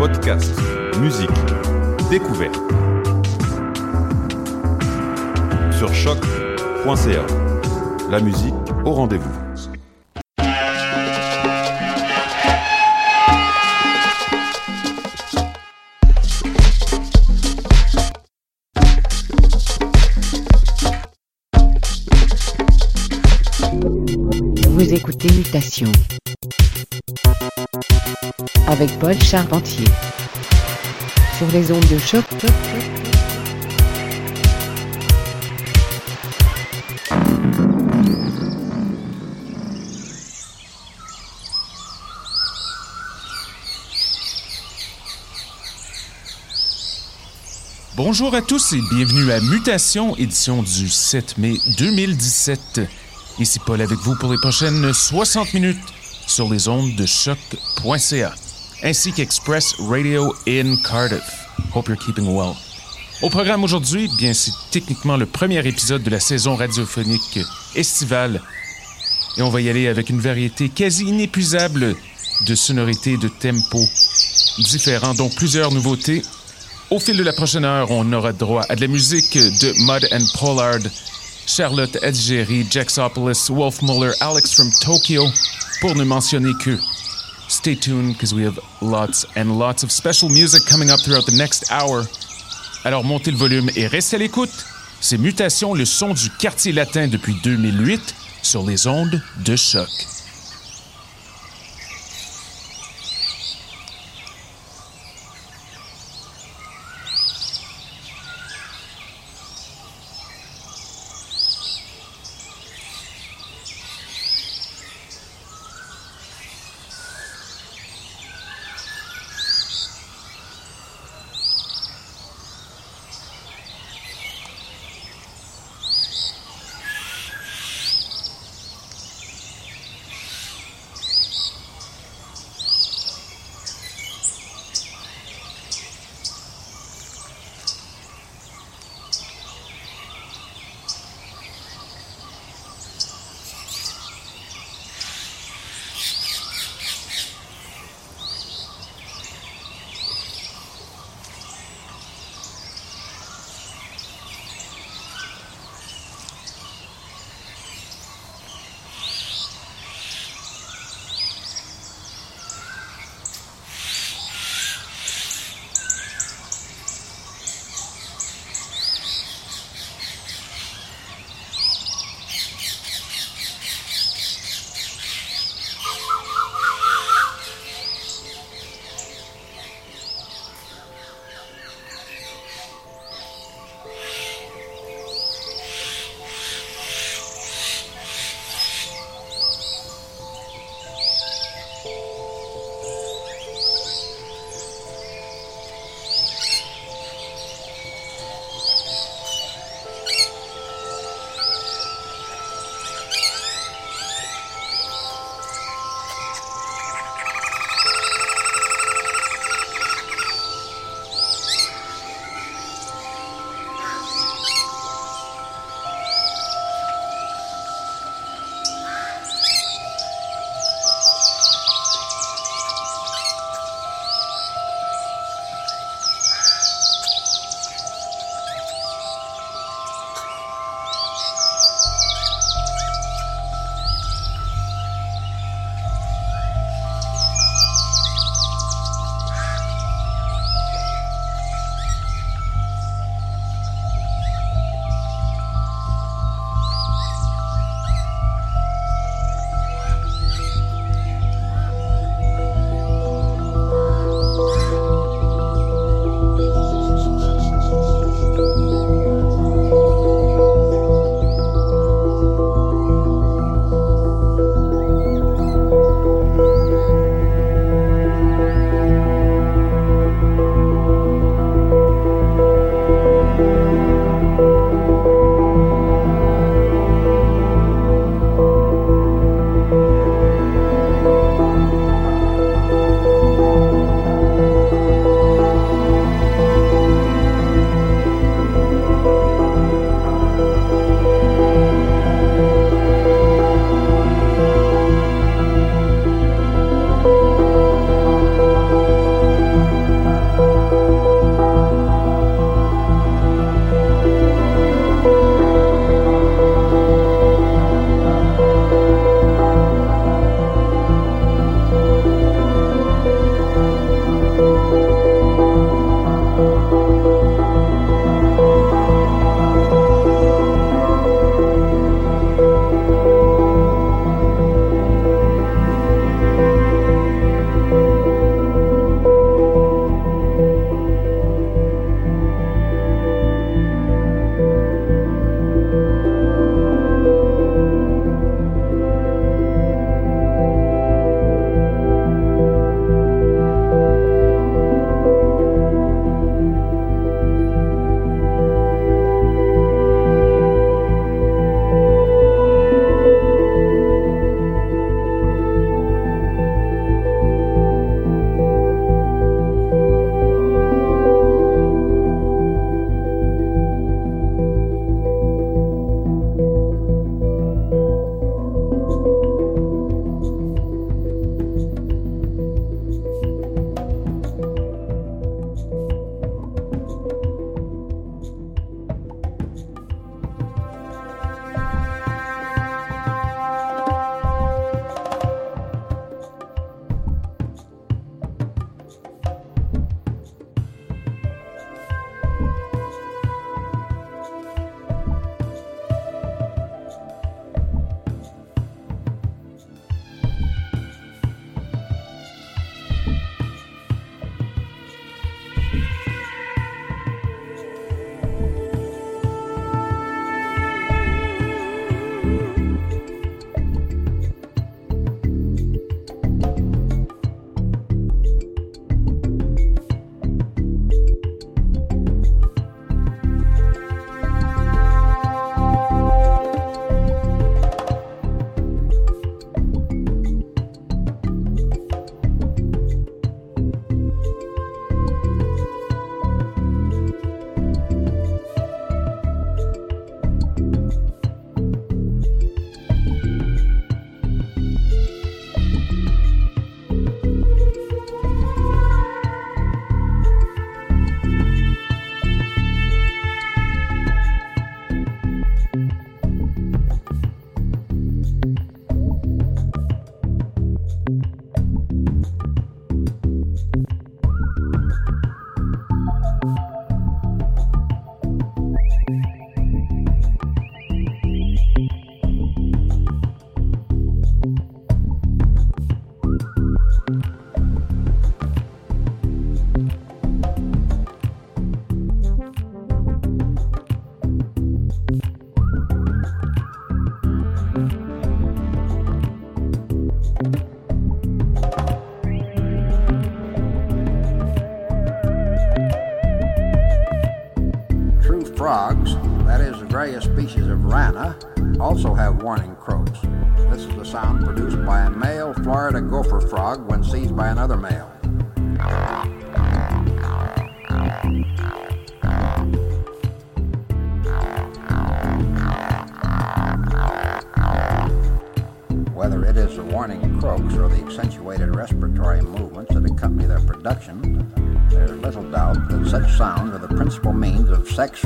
Podcast, musique, découverte. Sur choc.ca. La musique au rendez-vous. Vous écoutez Mutation avec Paul Charpentier sur les ondes de choc. Bonjour à tous et bienvenue à Mutation, édition du 7 mai 2017. Ici Paul avec vous pour les prochaines 60 minutes sur les ondes de choc.ca, ainsi qu'Express Radio in Cardiff. Hope you're keeping well. Au programme aujourd'hui, bien c'est techniquement le premier épisode de la saison radiophonique estivale, et on va y aller avec une variété quasi inépuisable de sonorités et de tempos différents, dont plusieurs nouveautés. Au fil de la prochaine heure, on aura droit à de la musique de Mud and Pollard, Charlotte Edgeri, Jaxopolis, Wolf Muller, Alex from Tokyo, pour ne mentionner que. Stay tuned because we have lots and lots of special music coming up throughout the next hour. Alors montez le volume et restez à l'écoute. C'est Mutation, le son du quartier latin depuis 2008 sur les ondes de choc.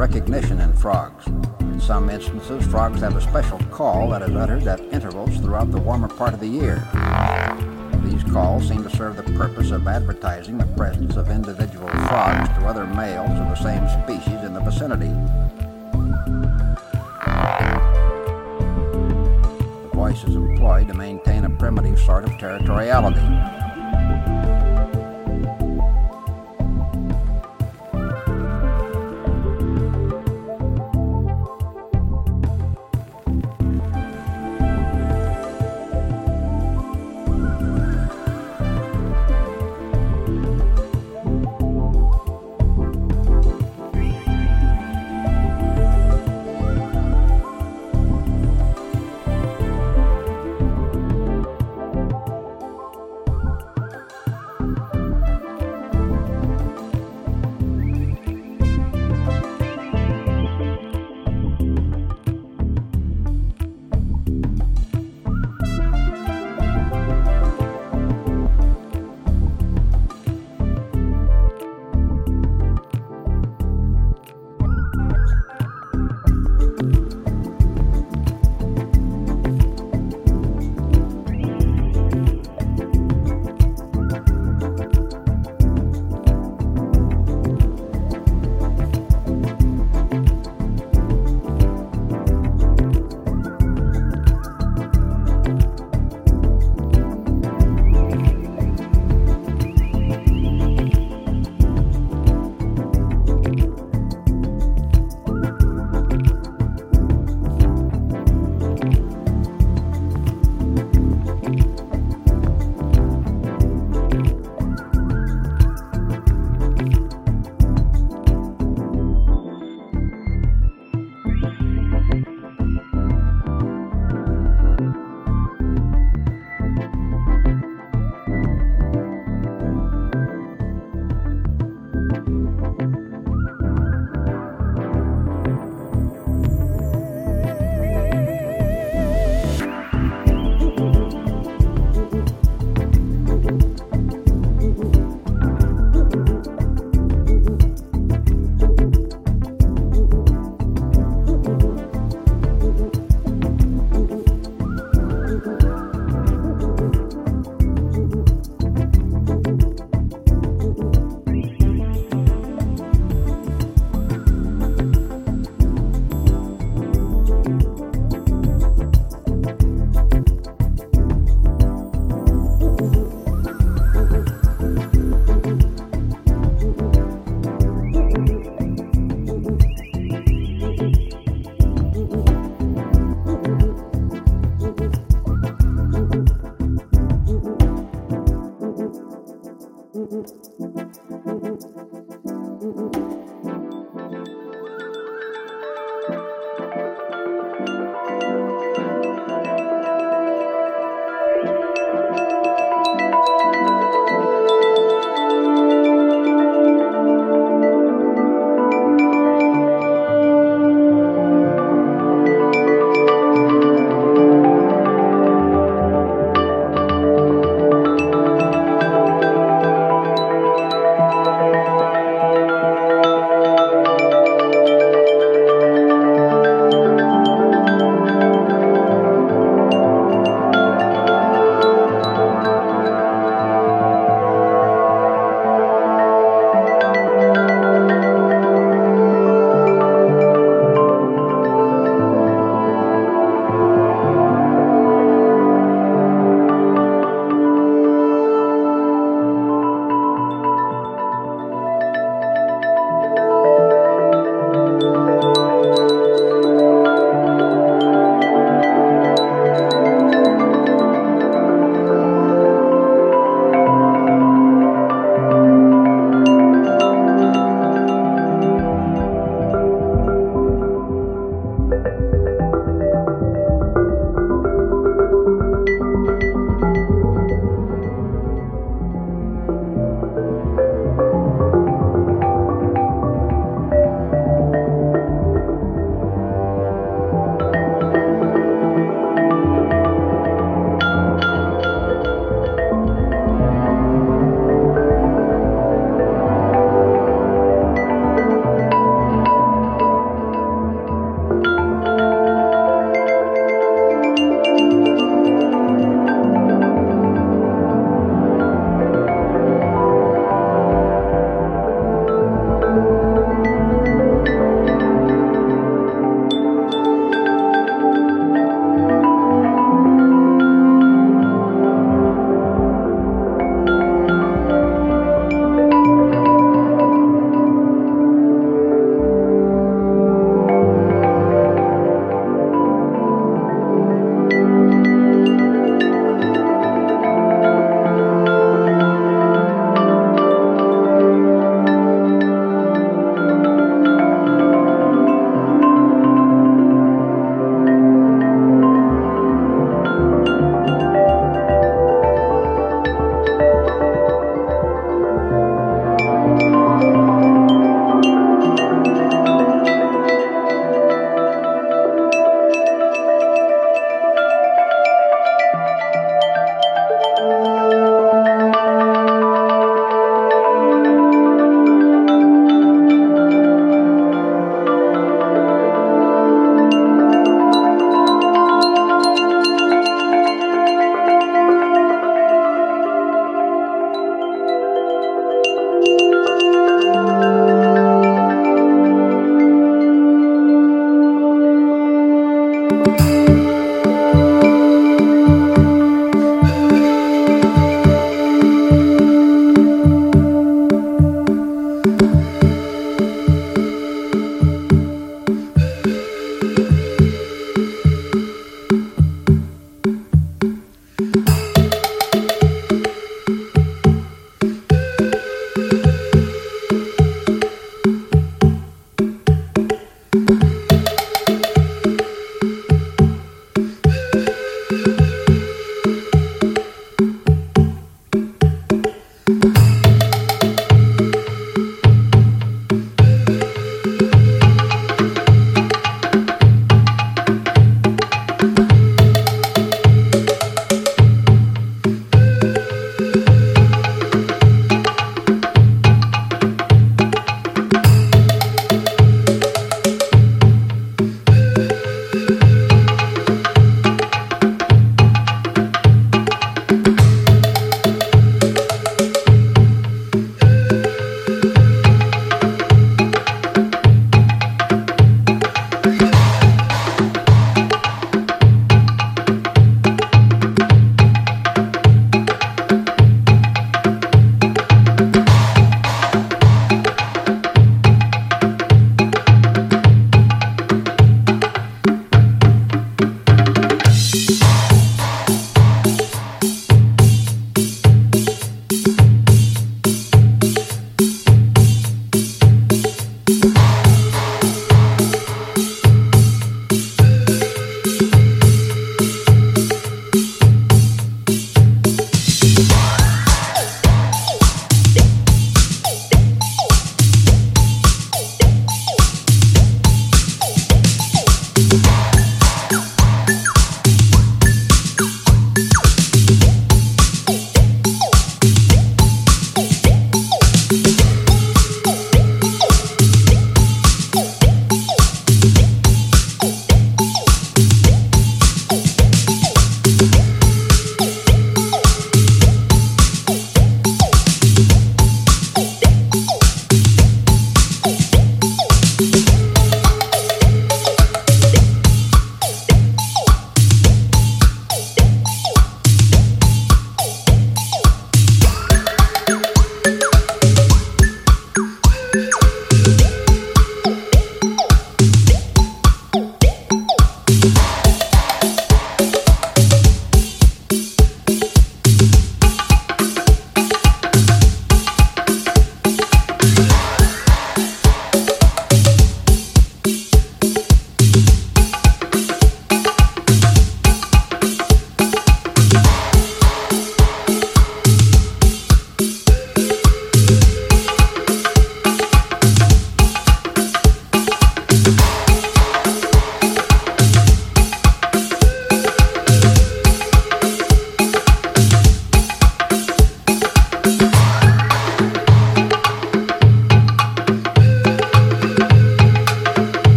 Recognition in frogs. In some instances, frogs have a special call that is uttered at intervals throughout the warmer part of the year. These calls seem to serve the purpose of advertising the presence of individual frogs to other males of the same species in the vicinity. The voice is employed to maintain a primitive sort of territoriality.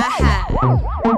Aha.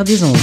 Des ondes.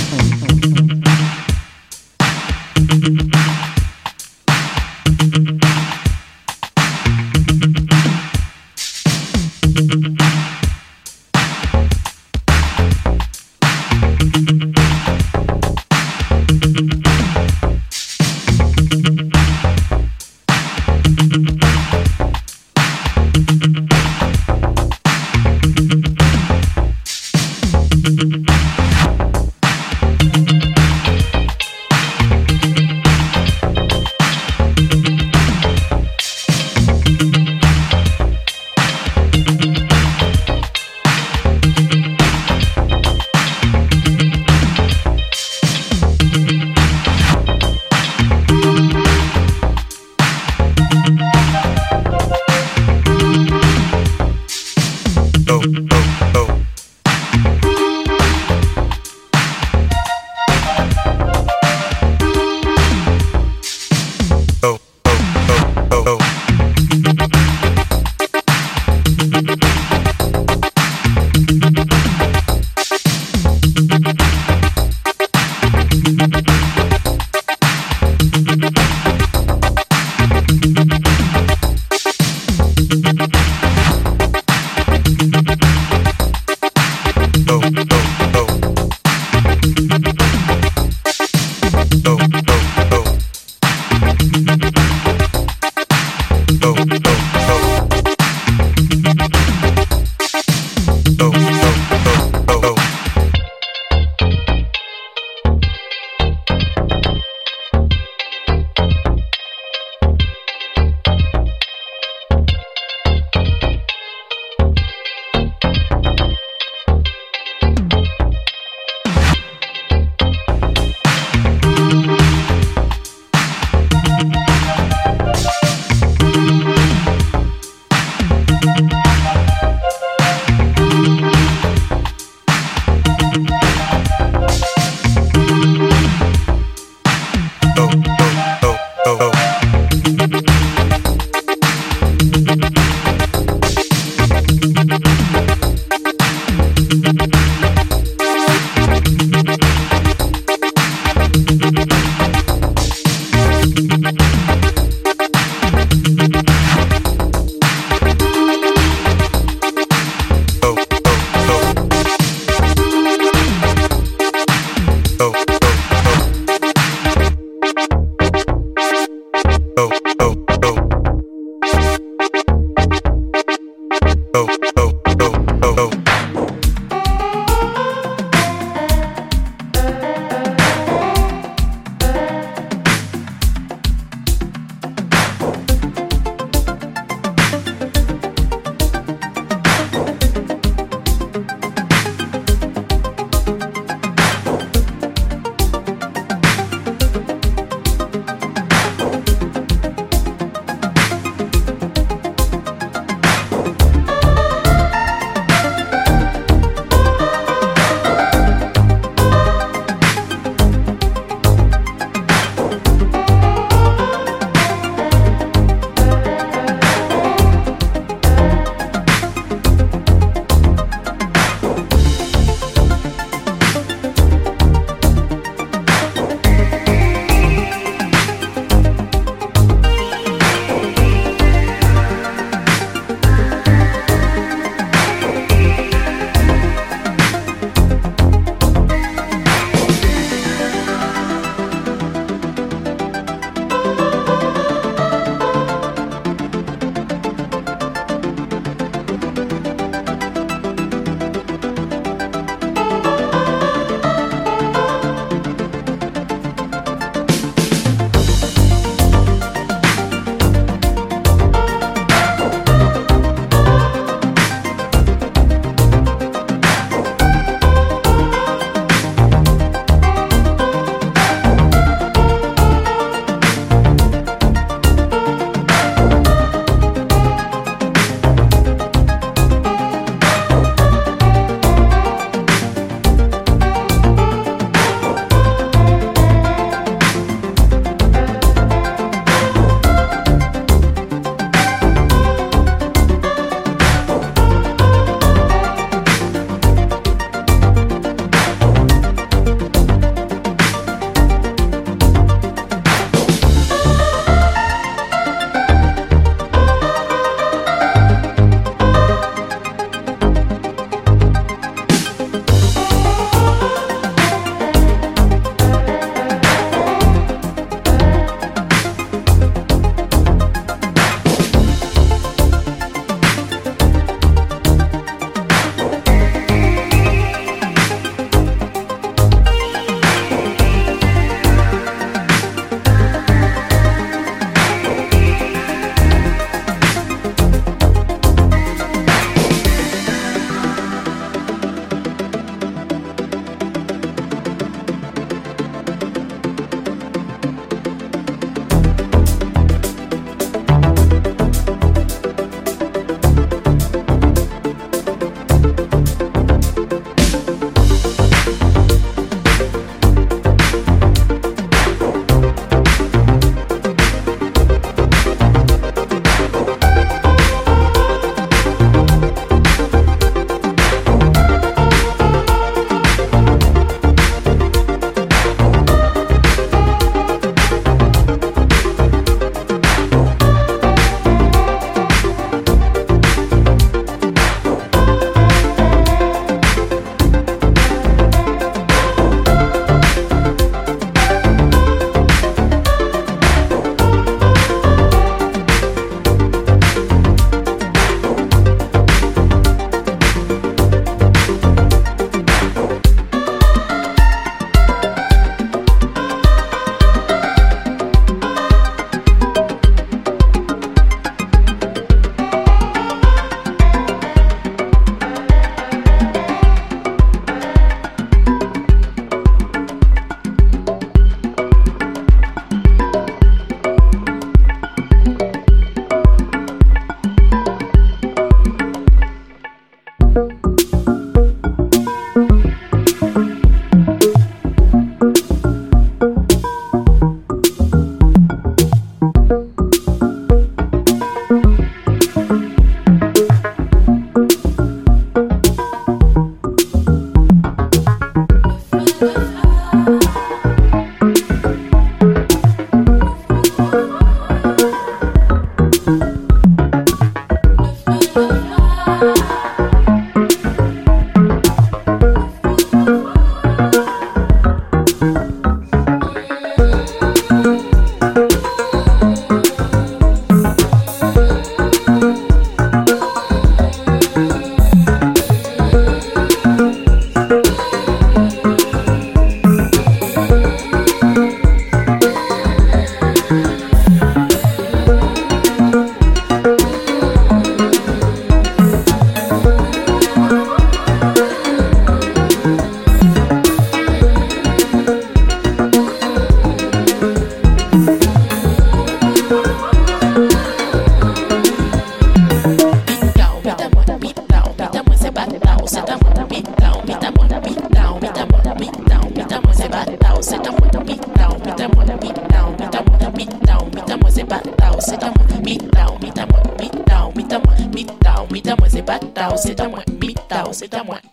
pita buena, pita down, pita buena, pita down, pita buena, se batao, se ta buena, pita down, pita buena, pita down, pita buena, pita down, pita buena, se batao, se ta buena, pita down, pita buena, pita down, pita buena, pita down, pita buena, se batao, se ta buena, pita down, se ta buena.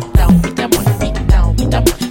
down, put your body down, put your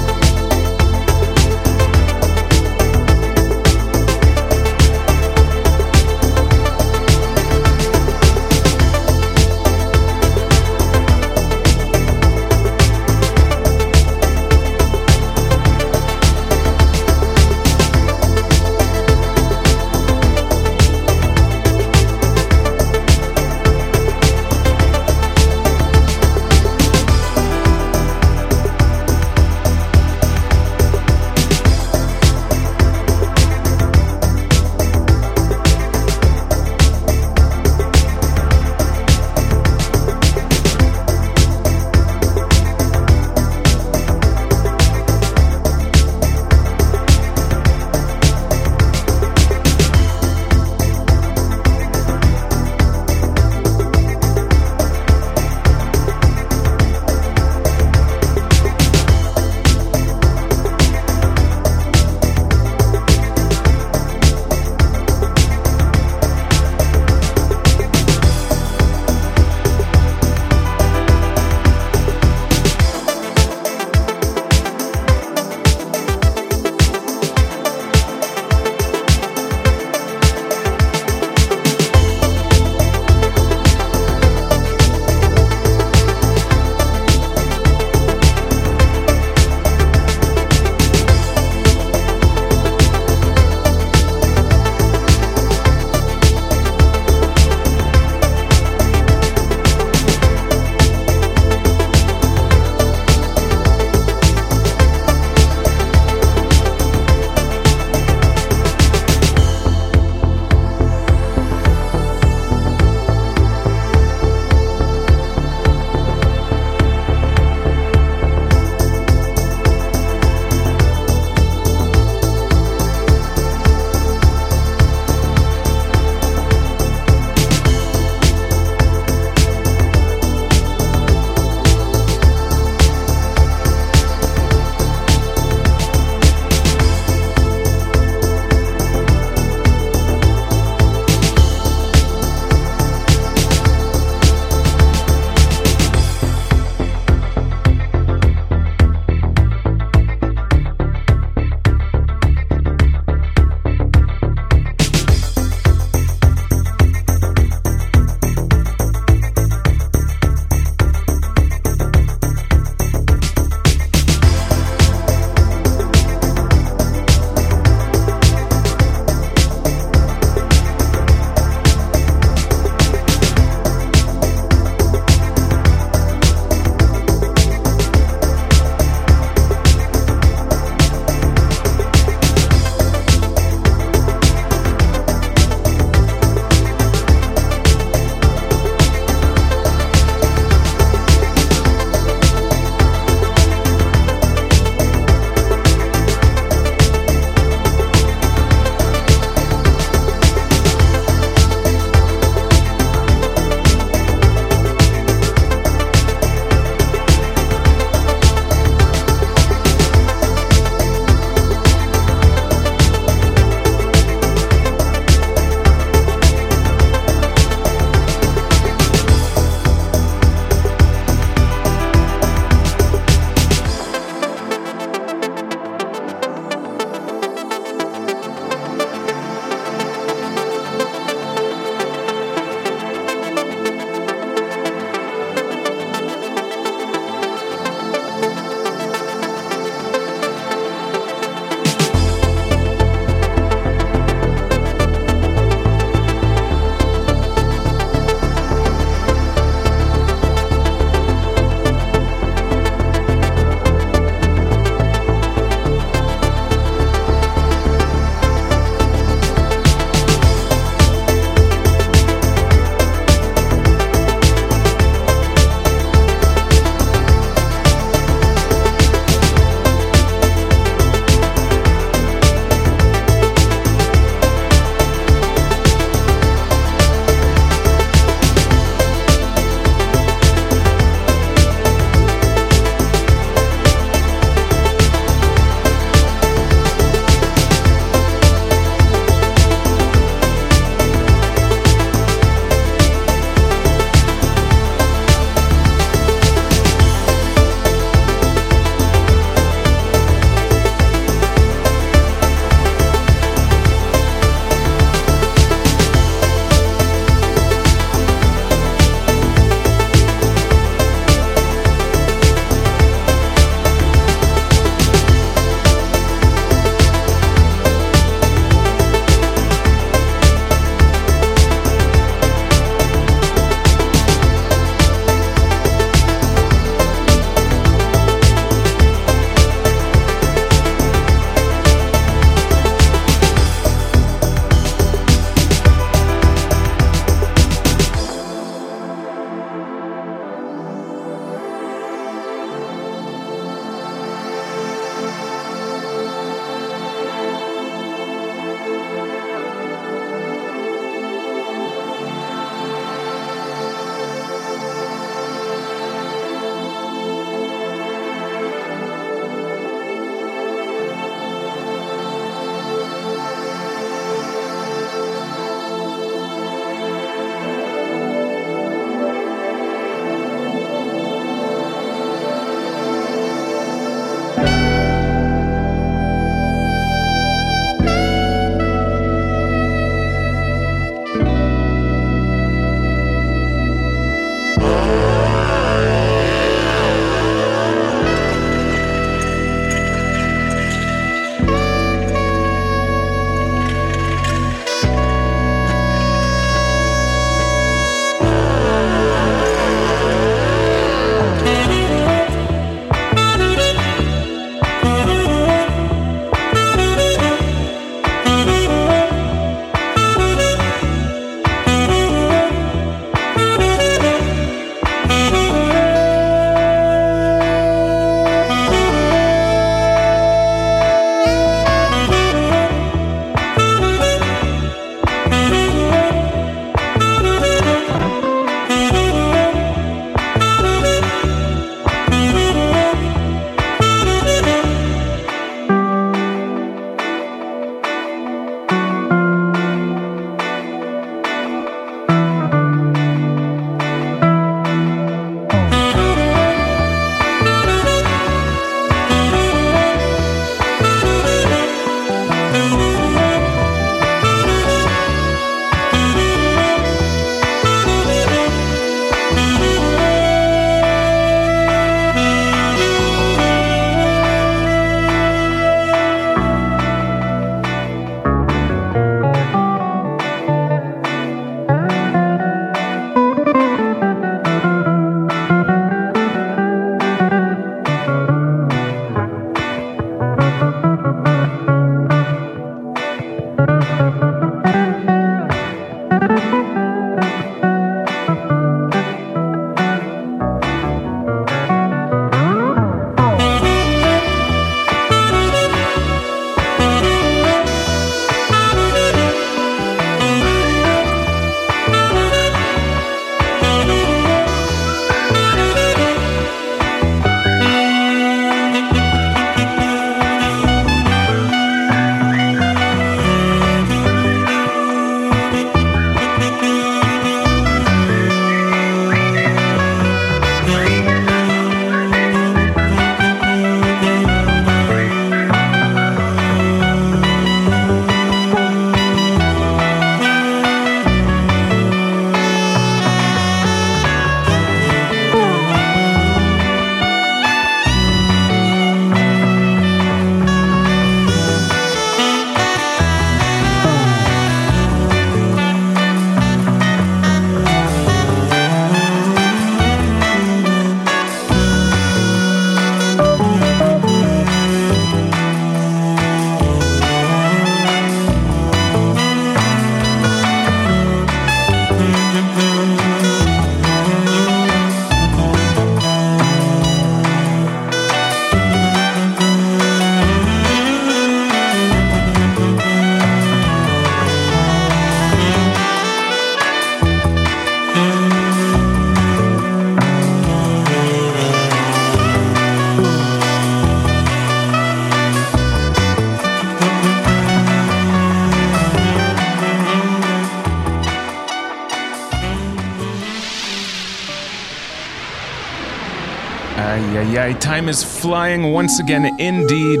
flying once again, indeed.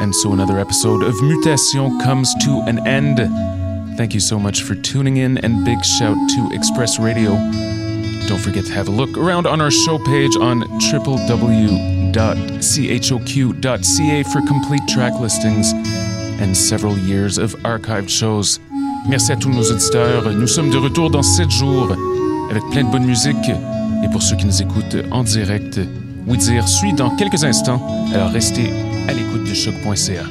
And so another episode of Mutation comes to an end. Thank you so much for tuning in, and big shout to Express Radio. Don't forget to have a look around on our show page on www.choq.ca for complete track listings and several years of archived shows. Merci à tous nos auditeurs. Nous sommes de retour dans 7 jours avec plein de bonne musique. Et pour ceux qui nous écoutent en direct, oui dire suit dans quelques instants, alors restez à l'écoute de choc.ca.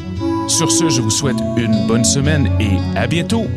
Sur ce, je vous souhaite une bonne semaine et à bientôt!